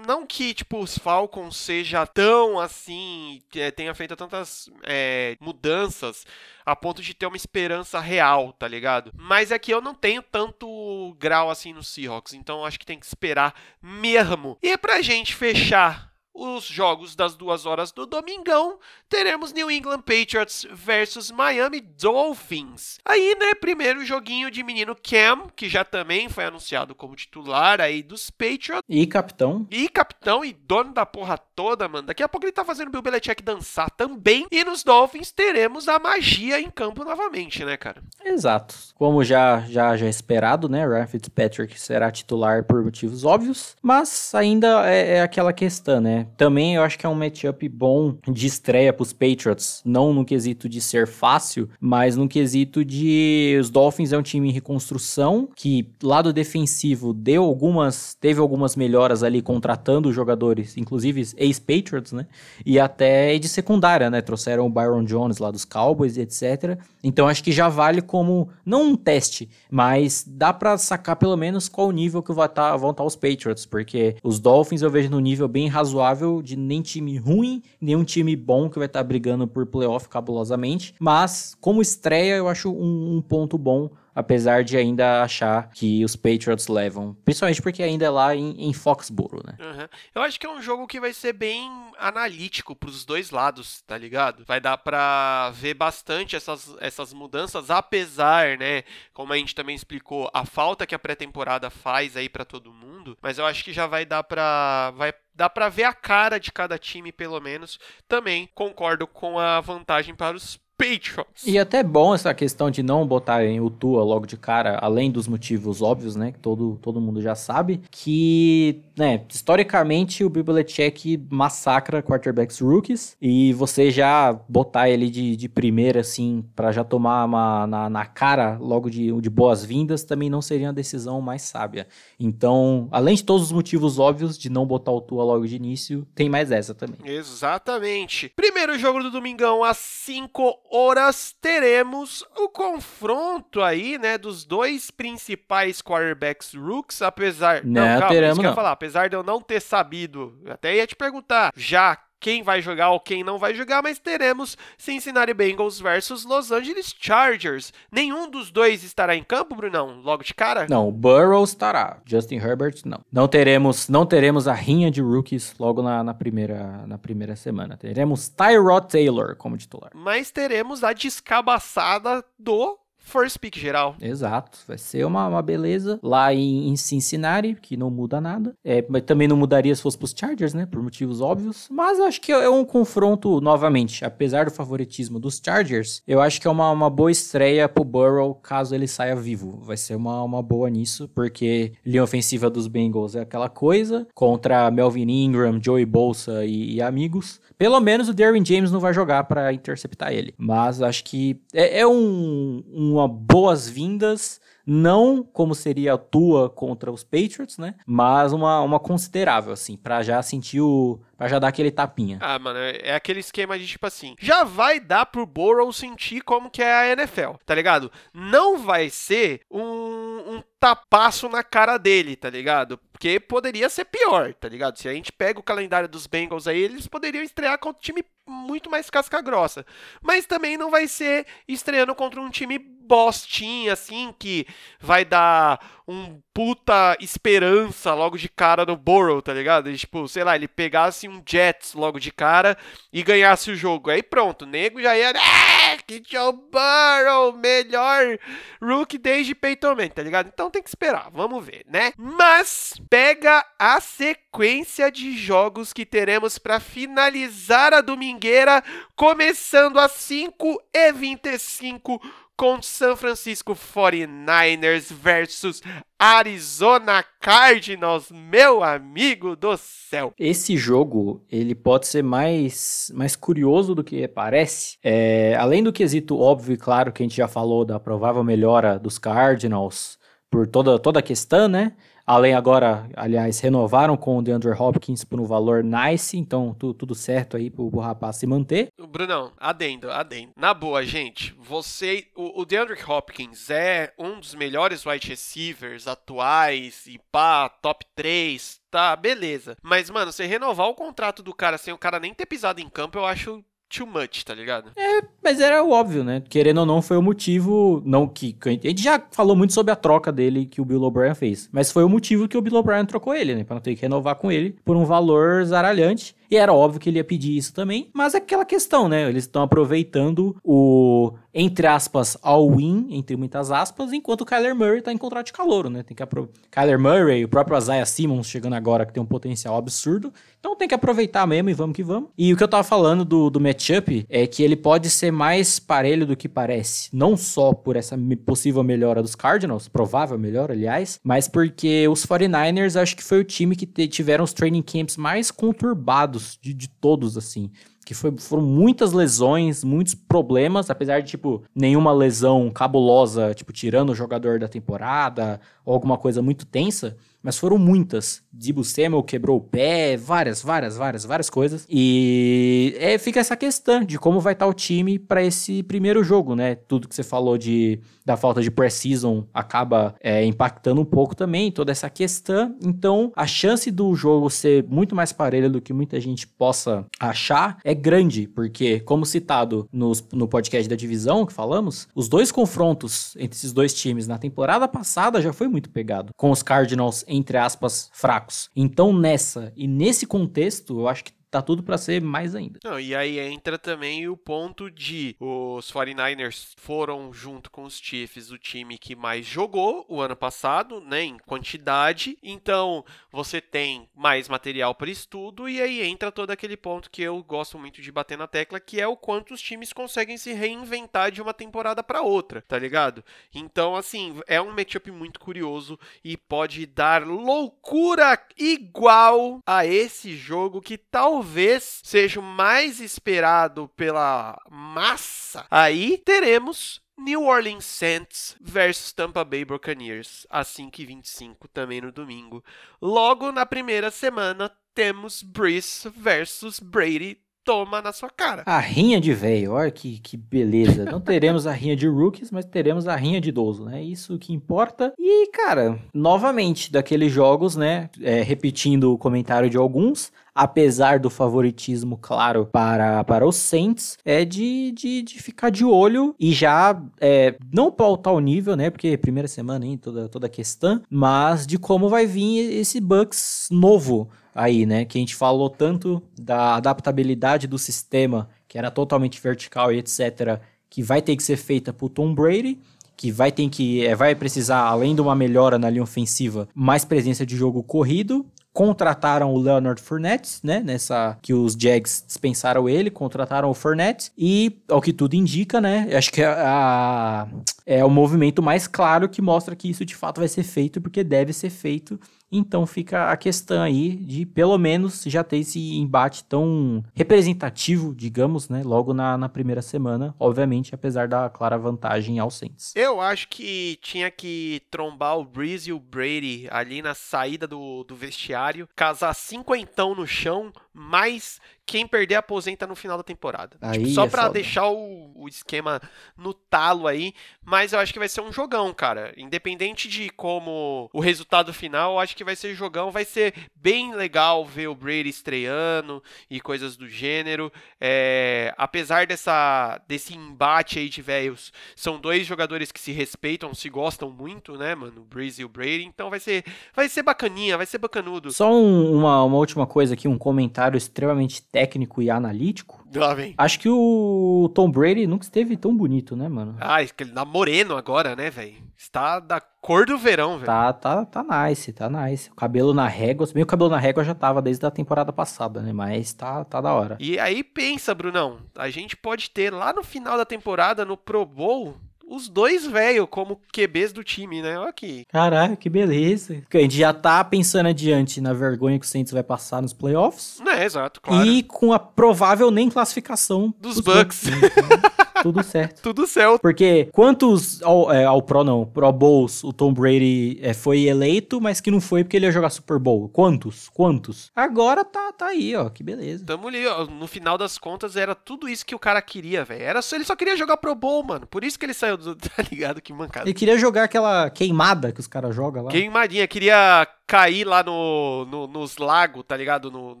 não que, tipo, os Falcons seja tão assim, é, tenha feito tantas é, mudanças a ponto de ter uma esperança real, tá ligado? Mas é que eu não tenho tanto grau assim no Seahawks, então acho que tem que esperar mesmo. E pra gente fechar os jogos das duas horas do domingão, teremos New England Patriots versus Miami Dolphins. Aí, né, primeiro joguinho de menino Cam, que já também foi anunciado como titular aí dos Patriots. E capitão. E capitão e dono da porra toda, mano. Daqui a pouco ele tá fazendo o Bill Belichick dançar também. E nos Dolphins teremos a magia em campo novamente, né, cara? Exato. Como já já já esperado, né, Ryan Fitzpatrick será titular por motivos óbvios, mas ainda é, é aquela questão, né? Também eu acho que é um matchup bom de estreia para os Patriots, não no quesito de ser fácil, mas no quesito de os Dolphins é um time em reconstrução que lado defensivo deu algumas, teve algumas melhoras ali contratando jogadores, inclusive ex-Patriots, né? E até de secundária, né? Trouxeram o Byron Jones lá dos Cowboys, etc. Então acho que já vale como não um teste, mas dá para sacar pelo menos qual nível que tá, vão estar tá os Patriots, porque os Dolphins eu vejo no nível bem razoável razoável de nem time ruim, nem um time bom que vai estar tá brigando por playoff cabulosamente. Mas, como estreia, eu acho um, um ponto bom apesar de ainda achar que os Patriots levam. Principalmente porque ainda é lá em, em Foxborough, né? Uhum. Eu acho que é um jogo que vai ser bem analítico pros dois lados, tá ligado? Vai dar pra ver bastante essas, essas mudanças, apesar, né, como a gente também explicou, a falta que a pré-temporada faz aí para todo mundo, mas eu acho que já vai dar pra vai dá para ver a cara de cada time pelo menos. Também concordo com a vantagem para os Patriots. E até bom essa questão de não botarem o Tua logo de cara, além dos motivos óbvios, né, que todo, todo mundo já sabe, que, né, historicamente o Belichick massacra quarterbacks rookies e você já botar ele de, de primeira, assim, para já tomar uma, na, na cara logo de, de boas-vindas, também não seria uma decisão mais sábia. Então, além de todos os motivos óbvios de não botar o Tua logo de início, tem mais essa também. Exatamente. Primeiro jogo do Domingão às 5 horas teremos o confronto aí, né, dos dois principais quarterbacks rooks, apesar... Não, não calma, teremos não. falar, apesar de eu não ter sabido, até ia te perguntar, já quem vai jogar ou quem não vai jogar, mas teremos Cincinnati Bengals versus Los Angeles Chargers. Nenhum dos dois estará em campo, Brunão, logo de cara? Não, o Burrow estará. Justin Herbert, não. Não teremos, não teremos a rinha de rookies logo na, na primeira, na primeira semana. Teremos Tyrod Taylor como titular. Mas teremos a descabaçada do first pick geral. Exato, vai ser uma, uma beleza lá em, em, Cincinnati, que não muda nada. É, mas também não mudaria se fosse pros Chargers, né? Por motivos óbvios. Mas acho que é um confronto, novamente, apesar do favoritismo dos Chargers, eu acho que é uma, uma boa estreia pro Burrow caso ele saia vivo. Vai ser uma, uma boa nisso, porque linha ofensiva dos Bengals é aquela coisa, contra Melvin Ingram, Joey Bolsa e, e amigos. Pelo menos o Derwin James não vai jogar para interceptar ele. Mas acho que é, é um, uma boas-vindas não como seria a tua contra os Patriots, né? Mas uma, uma considerável, assim, para já sentir o. pra já dar aquele tapinha. Ah, mano, é, é aquele esquema de tipo assim: já vai dar pro Burrow sentir como que é a NFL, tá ligado? Não vai ser um, um tapaço na cara dele, tá ligado? Porque poderia ser pior, tá ligado? Se a gente pega o calendário dos Bengals aí, eles poderiam estrear contra um time muito mais casca grossa. Mas também não vai ser estreando contra um time bostinha, assim, que vai dar um puta esperança logo de cara no Burrow, tá ligado? E, tipo, sei lá, ele pegasse um Jets logo de cara e ganhasse o jogo. Aí pronto, o nego já ia. Ah, que Joe Burrow, melhor rookie desde Peyton Manning, tá ligado? Então tem que esperar, vamos ver, né? Mas pega a sequência de jogos que teremos para finalizar a domingueira, começando às 5 e 25 com San Francisco 49ers versus Arizona Cardinals, meu amigo do céu. Esse jogo, ele pode ser mais, mais curioso do que parece. É, além do quesito óbvio e claro que a gente já falou da provável melhora dos Cardinals por toda, toda a questão, né? Além agora, aliás, renovaram com o DeAndre Hopkins por um valor nice, então tu, tudo certo aí pro, pro rapaz se manter. Brunão, adendo, adendo. Na boa, gente, você, o, o DeAndre Hopkins é um dos melhores wide receivers atuais e pá, top 3, tá, beleza. Mas, mano, você renovar o contrato do cara sem o cara nem ter pisado em campo, eu acho too much, tá ligado? É, mas era o óbvio, né? Querendo ou não, foi o motivo. Não que. A gente já falou muito sobre a troca dele que o Bill O'Brien fez. Mas foi o motivo que o Bill O'Brien trocou ele, né? Pra não ter que renovar com ele por um valor zaralhante. E era óbvio que ele ia pedir isso também. Mas é aquela questão, né? Eles estão aproveitando o, entre aspas, all-win, entre muitas aspas, enquanto o Kyler Murray tá em contrato de calouro, né? Tem que apro... Kyler Murray, o próprio Isaiah Simmons chegando agora, que tem um potencial absurdo. Então tem que aproveitar mesmo e vamos que vamos. E o que eu tava falando do, do matchup é que ele pode ser mais parelho do que parece. Não só por essa possível melhora dos Cardinals, provável melhora, aliás, mas porque os 49ers acho que foi o time que tiveram os training camps mais conturbados de, de todos, assim. Que foi, foram muitas lesões, muitos problemas, apesar de, tipo, nenhuma lesão cabulosa, tipo, tirando o jogador da temporada, ou alguma coisa muito tensa. Mas foram muitas. Dibu Samuel quebrou o pé, várias, várias, várias, várias coisas. E é, fica essa questão de como vai estar tá o time para esse primeiro jogo, né? Tudo que você falou de da falta de precision acaba é, impactando um pouco também toda essa questão. Então, a chance do jogo ser muito mais parelha do que muita gente possa achar é grande, porque, como citado nos, no podcast da divisão que falamos, os dois confrontos entre esses dois times na temporada passada já foi muito pegado, com os Cardinals, entre aspas, fracos. Então, nessa e nesse contexto, eu acho que tá tudo para ser mais ainda. Não, e aí entra também o ponto de os 49ers foram junto com os Chiefs o time que mais jogou o ano passado, né, em quantidade. Então, você tem mais material para estudo e aí entra todo aquele ponto que eu gosto muito de bater na tecla, que é o quanto os times conseguem se reinventar de uma temporada para outra, tá ligado? Então, assim, é um matchup muito curioso e pode dar loucura igual a esse jogo que talvez talvez seja o mais esperado pela massa, aí teremos New Orleans Saints versus Tampa Bay Buccaneers, às 5h25 também no domingo. Logo na primeira semana temos Breeze versus Brady toma na sua cara. A rinha de velho, olha que, que beleza. Não teremos a rinha de rookies, mas teremos a rinha de idoso, né? Isso que importa. E, cara, novamente, daqueles jogos, né? É, repetindo o comentário de alguns, apesar do favoritismo claro para, para os Saints, é de, de, de ficar de olho e já é, não pautar o nível, né? Porque primeira semana aí, toda, toda a questão, mas de como vai vir esse Bucks novo aí, né? Que a gente falou tanto da adaptabilidade do sistema, que era totalmente vertical e etc., que vai ter que ser feita por Tom Brady que vai ter que é, vai precisar além de uma melhora na linha ofensiva, mais presença de jogo corrido contrataram o Leonard Fournette, né? Nessa que os Jags dispensaram ele, contrataram o Fournette e, ao que tudo indica, né? Acho que é, a, é o movimento mais claro que mostra que isso de fato vai ser feito, porque deve ser feito então fica a questão aí de pelo menos já ter esse embate tão representativo, digamos, né? Logo na, na primeira semana, obviamente, apesar da clara vantagem ao Saints. Eu acho que tinha que trombar o Breeze e o Brady ali na saída do, do vestiário, casar cinquentão no chão, mais quem perder aposenta no final da temporada. Tipo, só é para deixar o, o, esquema no talo aí, mas eu acho que vai ser um jogão, cara. Independente de como o resultado final, eu acho que vai ser jogão, vai ser bem legal ver o Brady estreando e coisas do gênero. É, apesar dessa desse embate aí de velhos, são dois jogadores que se respeitam, se gostam muito, né, mano, o Breeze e o Brady, então vai ser vai ser bacaninha, vai ser bacanudo. Só um, uma, uma última coisa aqui, um comentário extremamente técnico e analítico. Lá vem. Acho que o Tom Brady nunca esteve tão bonito, né, mano? Ah, ele tá moreno agora, né, velho? Está da cor do verão, velho. Tá, tá, tá nice, tá nice. O cabelo na régua, se bem o cabelo na régua já tava desde a temporada passada, né? Mas tá, tá da hora. E aí pensa, Brunão, a gente pode ter lá no final da temporada, no Pro Bowl, os dois velho como QBs do time, né? Olha aqui. Caralho, que beleza. A gente já tá pensando adiante na vergonha que o Saints vai passar nos playoffs. É, exato, claro. E com a provável nem classificação dos, dos Bucks. Bucks né? tudo certo. tudo certo. Porque quantos ao, é, ao Pro não, Pro Bowls o Tom Brady é, foi eleito, mas que não foi porque ele ia jogar Super Bowl? Quantos? Quantos? Agora tá, tá aí, ó, que beleza. Tamo ali, ó, no final das contas era tudo isso que o cara queria, velho. Era só, ele só queria jogar Pro Bowl, mano. Por isso que ele saiu do, tá ligado? Que mancada. Ele queria jogar aquela queimada que os caras jogam lá. Queimadinha, queria cair lá no, no nos lagos, tá ligado? No,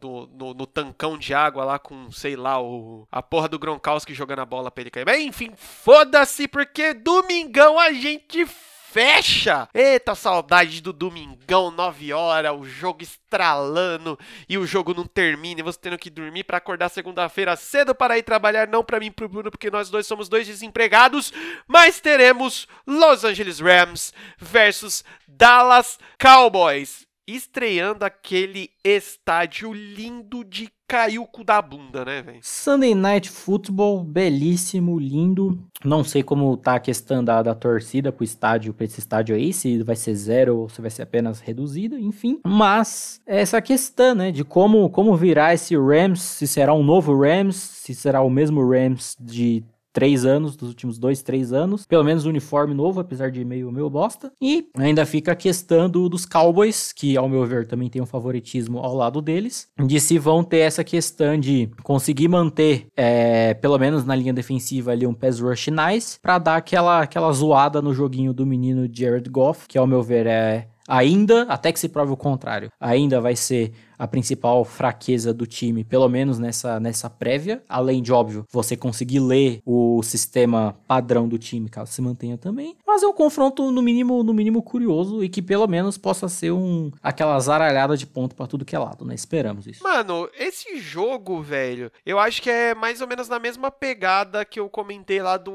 no, no, no, tancão de água lá com, sei lá, o, a porra do Gronkowski jogando a bola pra ele cair. Enfim, foda-se, porque domingão a gente fecha. Eita, saudade do domingão, 9 horas, o jogo estralando e o jogo não termina e você tendo que dormir para acordar segunda-feira cedo para ir trabalhar, não para mim pro Bruno, porque nós dois somos dois desempregados, mas teremos Los Angeles Rams versus Dallas Cowboys estreando aquele estádio lindo de caiu o cu da bunda, né, velho? Sunday Night Football, belíssimo, lindo. Não sei como tá a questão da, da torcida pro estádio, pra esse estádio aí, se vai ser zero ou se vai ser apenas reduzida, enfim. Mas essa questão, né, de como, como virar esse Rams, se será um novo Rams, se será o mesmo Rams de três anos, dos últimos dois, três anos. Pelo menos uniforme novo, apesar de meio, meio bosta. E ainda fica a questão do, dos Cowboys, que ao meu ver também tem um favoritismo ao lado deles, de se vão ter essa questão de conseguir manter, é, pelo menos na linha defensiva ali, um pass rush nice, pra dar aquela, aquela zoada no joguinho do menino Jared Goff, que ao meu ver é ainda, até que se prove o contrário, ainda vai ser a principal fraqueza do time, pelo menos nessa, nessa prévia. Além de, óbvio, você conseguir ler o sistema padrão do time, caso se mantenha também. Mas é um confronto, no mínimo, no mínimo curioso e que pelo menos possa ser um aquela zaralhada de ponto para tudo que é lado, né? Esperamos isso. Mano, esse jogo, velho, eu acho que é mais ou menos na mesma pegada que eu comentei lá do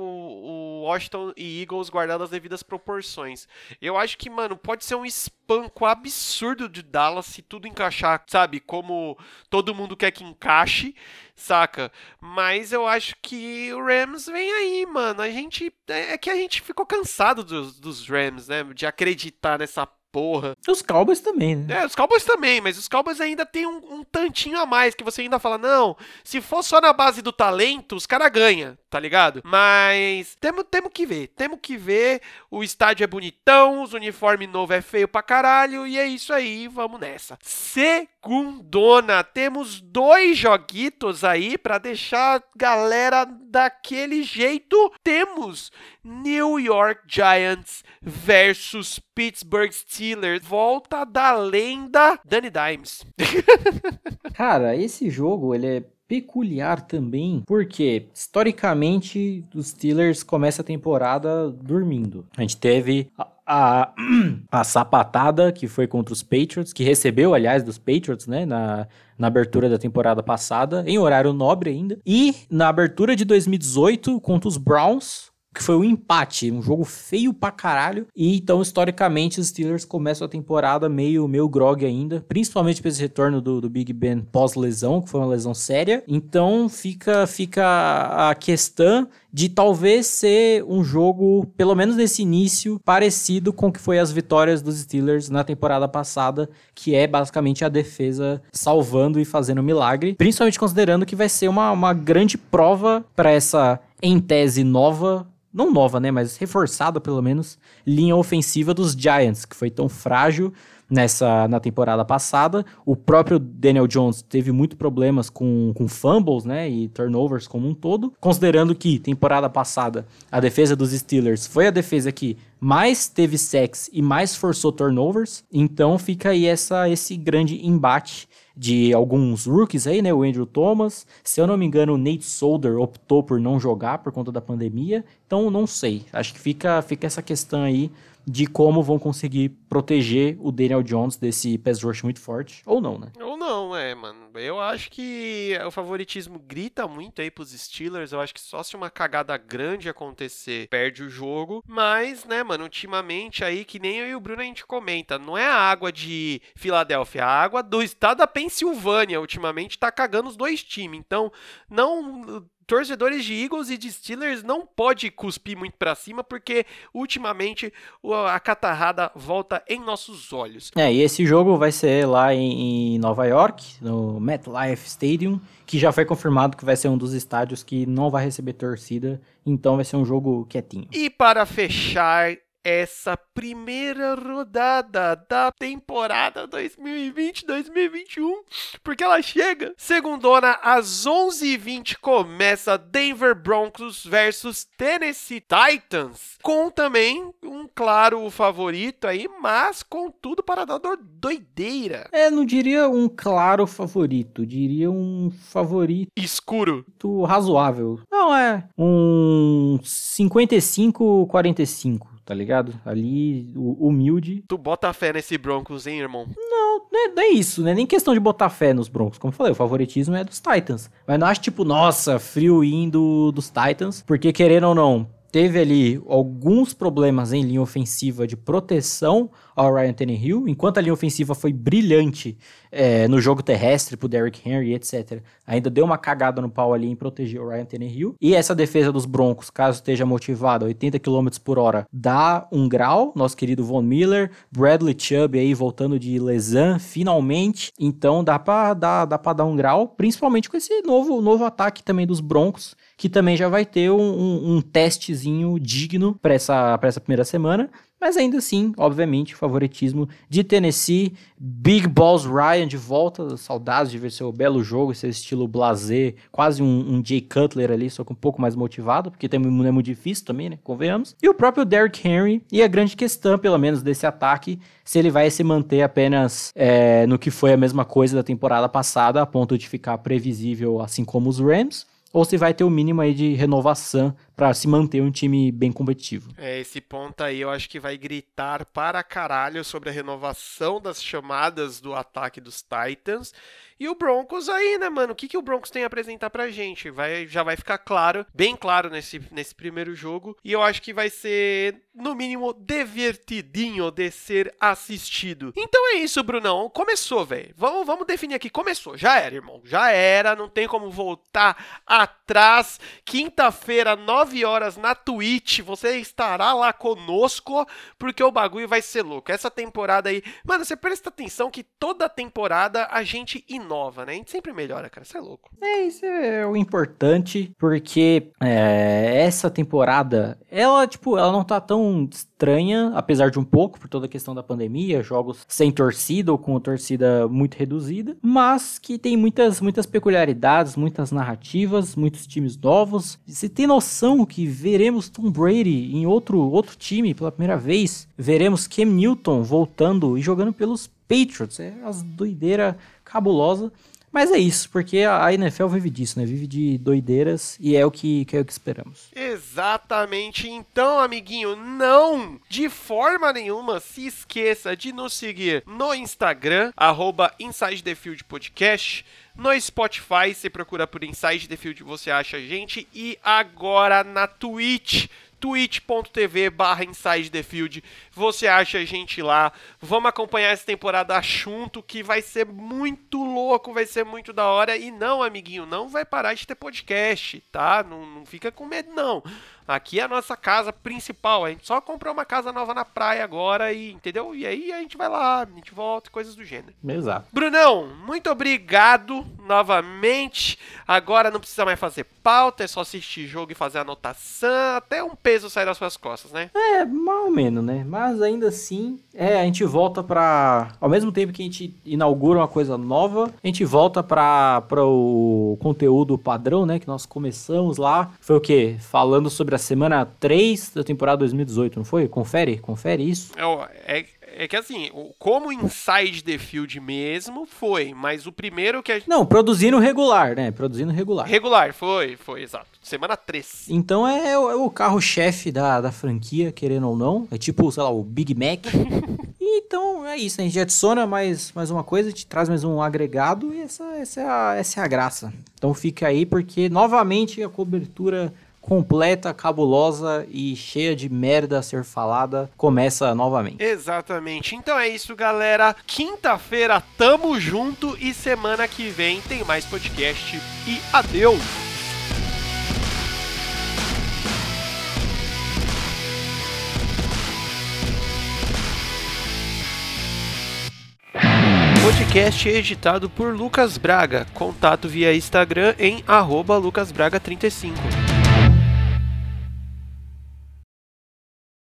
Washington e Eagles guardadas as devidas proporções. Eu acho que, mano, pode ser um espanco absurdo de Dallas se tudo encaixar sabe? Como todo mundo quer que encaixe, saca? Mas eu acho que o Rams vem aí, mano. A gente. É, é que a gente ficou cansado dos, dos Rams, né? De acreditar nessa porra. Os Cowboys também, né? É, os Cowboys também, mas os Cowboys ainda tem um, um tantinho a mais que você ainda fala, não, se for só na base do talento, os caras ganham, tá ligado? Mas temos temo que ver, temos que ver. O estádio é bonitão, os uniformes novo é feio pra caralho, e é isso aí, vamos nessa. Segundona, temos dois joguitos aí para deixar a galera daquele jeito. Temos New York Giants versus Pittsburgh Steelers. Volta da lenda Danny Dimes. Cara, esse jogo ele é peculiar também, porque historicamente os Steelers começam a temporada dormindo. A gente teve a, a, a, sapatada que foi contra os Patriots, que recebeu, aliás, dos Patriots, né, na, na abertura da temporada passada, em horário nobre ainda, e na abertura de 2018 contra os Browns, que foi um empate, um jogo feio pra caralho. E então, historicamente, os Steelers começam a temporada meio, meio grog ainda, principalmente esse retorno do, do Big Ben pós-lesão, que foi uma lesão séria. Então, fica, fica a questão de talvez ser um jogo, pelo menos nesse início, parecido com o que foi as vitórias dos Steelers na temporada passada, que é basicamente a defesa salvando e fazendo milagre, principalmente considerando que vai ser uma, uma grande prova para essa, em tese, nova não nova, né, mas reforçada pelo menos, linha ofensiva dos Giants, que foi tão frágil nessa na temporada passada. O próprio Daniel Jones teve muito problemas com, com fumbles, né, e turnovers como um todo, considerando que temporada passada a defesa dos Steelers foi a defesa que mais teve sacks e mais forçou turnovers. Então fica aí essa esse grande embate de alguns rookies aí, né? O Andrew Thomas. Se eu não me engano, o Nate Solder optou por não jogar por conta da pandemia. Então, não sei. Acho que fica, fica essa questão aí de como vão conseguir proteger o Daniel Jones desse pass rush muito forte, ou não, né? Ou não, é, mano. Eu acho que o favoritismo grita muito aí pros Steelers, eu acho que só se uma cagada grande acontecer, perde o jogo, mas, né, mano, ultimamente aí, que nem eu e o Bruno a gente comenta, não é a água de Filadélfia, a água do estado da Pensilvânia, ultimamente tá cagando os dois times, então não torcedores de Eagles e de Steelers não pode cuspir muito para cima, porque ultimamente a catarrada volta em nossos olhos. É, e esse jogo vai ser lá em, Nova York, no MetLife Stadium, que já foi confirmado que vai ser um dos estádios que não vai receber torcida, então vai ser um jogo quietinho. E para fechar essa primeira rodada da temporada 2020-2021, porque ela chega. Segundona, às 11h20 começa Denver Broncos versus Tennessee Titans, com também um claro favorito aí, mas com tudo para dar doideira. É, não diria um claro favorito, diria um favorito escuro, razoável. Não é um 55-45 tá ligado? Ali, humilde. Tu bota fé nesse Broncos, hein, irmão? Não, não é, não é, isso, né? Nem questão de botar fé nos Broncos. Como eu falei, o favoritismo é dos Titans. Mas não acho, tipo, nossa, frio indo dos Titans. Porque, querendo ou não, teve ali alguns problemas em linha ofensiva de proteção ao Ryan Tannehill, enquanto a linha ofensiva foi brilhante é, no jogo terrestre pro Derrick Henry, etc. Ainda deu uma cagada no pau ali em proteger o Ryan Tannehill. E essa defesa dos Broncos, caso esteja motivada a 80 km por hora, dá um grau. Nosso querido Von Miller, Bradley Chubb aí voltando de lesão, finalmente. Então dá pra dar, dá pra dar um grau, principalmente com esse novo, novo ataque também dos Broncos, que também já vai ter um, um, um testezinho digno para essa, essa primeira semana. Mas ainda assim, obviamente, favoritismo de Tennessee. Big Balls Ryan de volta, saudades de ver seu belo jogo, seu estilo blazer, quase um, um Jay Cutler ali, só que um pouco mais motivado, porque tem, é muito difícil também, né? Convenhamos. E o próprio Derrick Henry, e a grande questão, pelo menos, desse ataque, se ele vai se manter apenas é, no que foi a mesma coisa da temporada passada, a ponto de ficar previsível, assim como os Rams, ou se vai ter o mínimo aí de renovação para se manter um time bem competitivo. É, esse ponto aí eu acho que vai gritar para caralho sobre a renovação das chamadas do ataque dos Titans. E o Broncos aí, né, mano? O que, que o Broncos tem a apresentar pra gente? Vai, já vai ficar claro, bem claro nesse, nesse primeiro jogo. E eu acho que vai ser, no mínimo, divertidinho de ser assistido. Então é isso, Brunão. Começou, velho. Vamos, vamos definir aqui. Começou. Já era, irmão. Já era. Não tem como voltar atrás. Quinta-feira, 9 horas na Twitch. Você estará lá conosco, porque o bagulho vai ser louco. Essa temporada aí. Mano, você presta atenção que toda temporada a gente inova, né? A gente sempre melhora, cara. Isso é louco. É, isso é o importante, porque é, essa temporada, ela, tipo, ela não tá tão estranha, apesar de um pouco, por toda a questão da pandemia, jogos sem torcida ou com torcida muito reduzida, mas que tem muitas, muitas peculiaridades, muitas narrativas, muitos times novos. Você tem noção que veremos Tom Brady em outro, outro time pela primeira vez? Veremos Cam Newton voltando e jogando pelos Patriots. É as doideira cabulosa. Mas é isso, porque a NFL vive disso, né? Vive de doideiras e é o que, que é o que esperamos. Exatamente. Então, amiguinho, não de forma nenhuma se esqueça de nos seguir no Instagram, arroba Inside the Field Podcast. No Spotify, você procura por Inside the Field, você acha a gente. E agora na Twitch twitch.tv barra Inside the Field. Você acha a gente lá. Vamos acompanhar essa temporada junto, que vai ser muito louco, vai ser muito da hora. E não, amiguinho, não vai parar de ter podcast, tá? Não, não fica com medo, não. Aqui é a nossa casa principal. A gente só comprou uma casa nova na praia agora e, entendeu? E aí a gente vai lá, a gente volta, coisas do gênero. Exato. Brunão, muito obrigado novamente. Agora não precisa mais fazer pauta, é só assistir jogo e fazer anotação. Até um peso sair das suas costas, né? É, mal ou menos, né? Mas ainda assim, é, a gente volta pra. Ao mesmo tempo que a gente inaugura uma coisa nova, a gente volta pra, pra o conteúdo padrão, né? Que nós começamos lá. Foi o quê? Falando sobre a semana 3 da temporada 2018, não foi? Confere, confere isso. É, é, é que assim, como Inside the Field mesmo, foi, mas o primeiro que a gente... Não, produzindo regular, né? Produzindo regular. Regular, foi, foi, exato. Semana 3. Então é, é o, é o carro-chefe da, da franquia, querendo ou não. É tipo, sei lá, o Big Mac. então é isso, né? A gente adiciona mais, mais uma coisa, te traz mais um agregado e essa, essa, é a, essa é a graça. Então fica aí, porque novamente a cobertura completa, cabulosa e cheia de merda a ser falada começa novamente. Exatamente. Então é isso, galera. Quinta-feira tamo junto e semana que vem tem mais podcast e adeus. Podcast editado por Lucas Braga. Contato via Instagram em arroba lucasbraga35.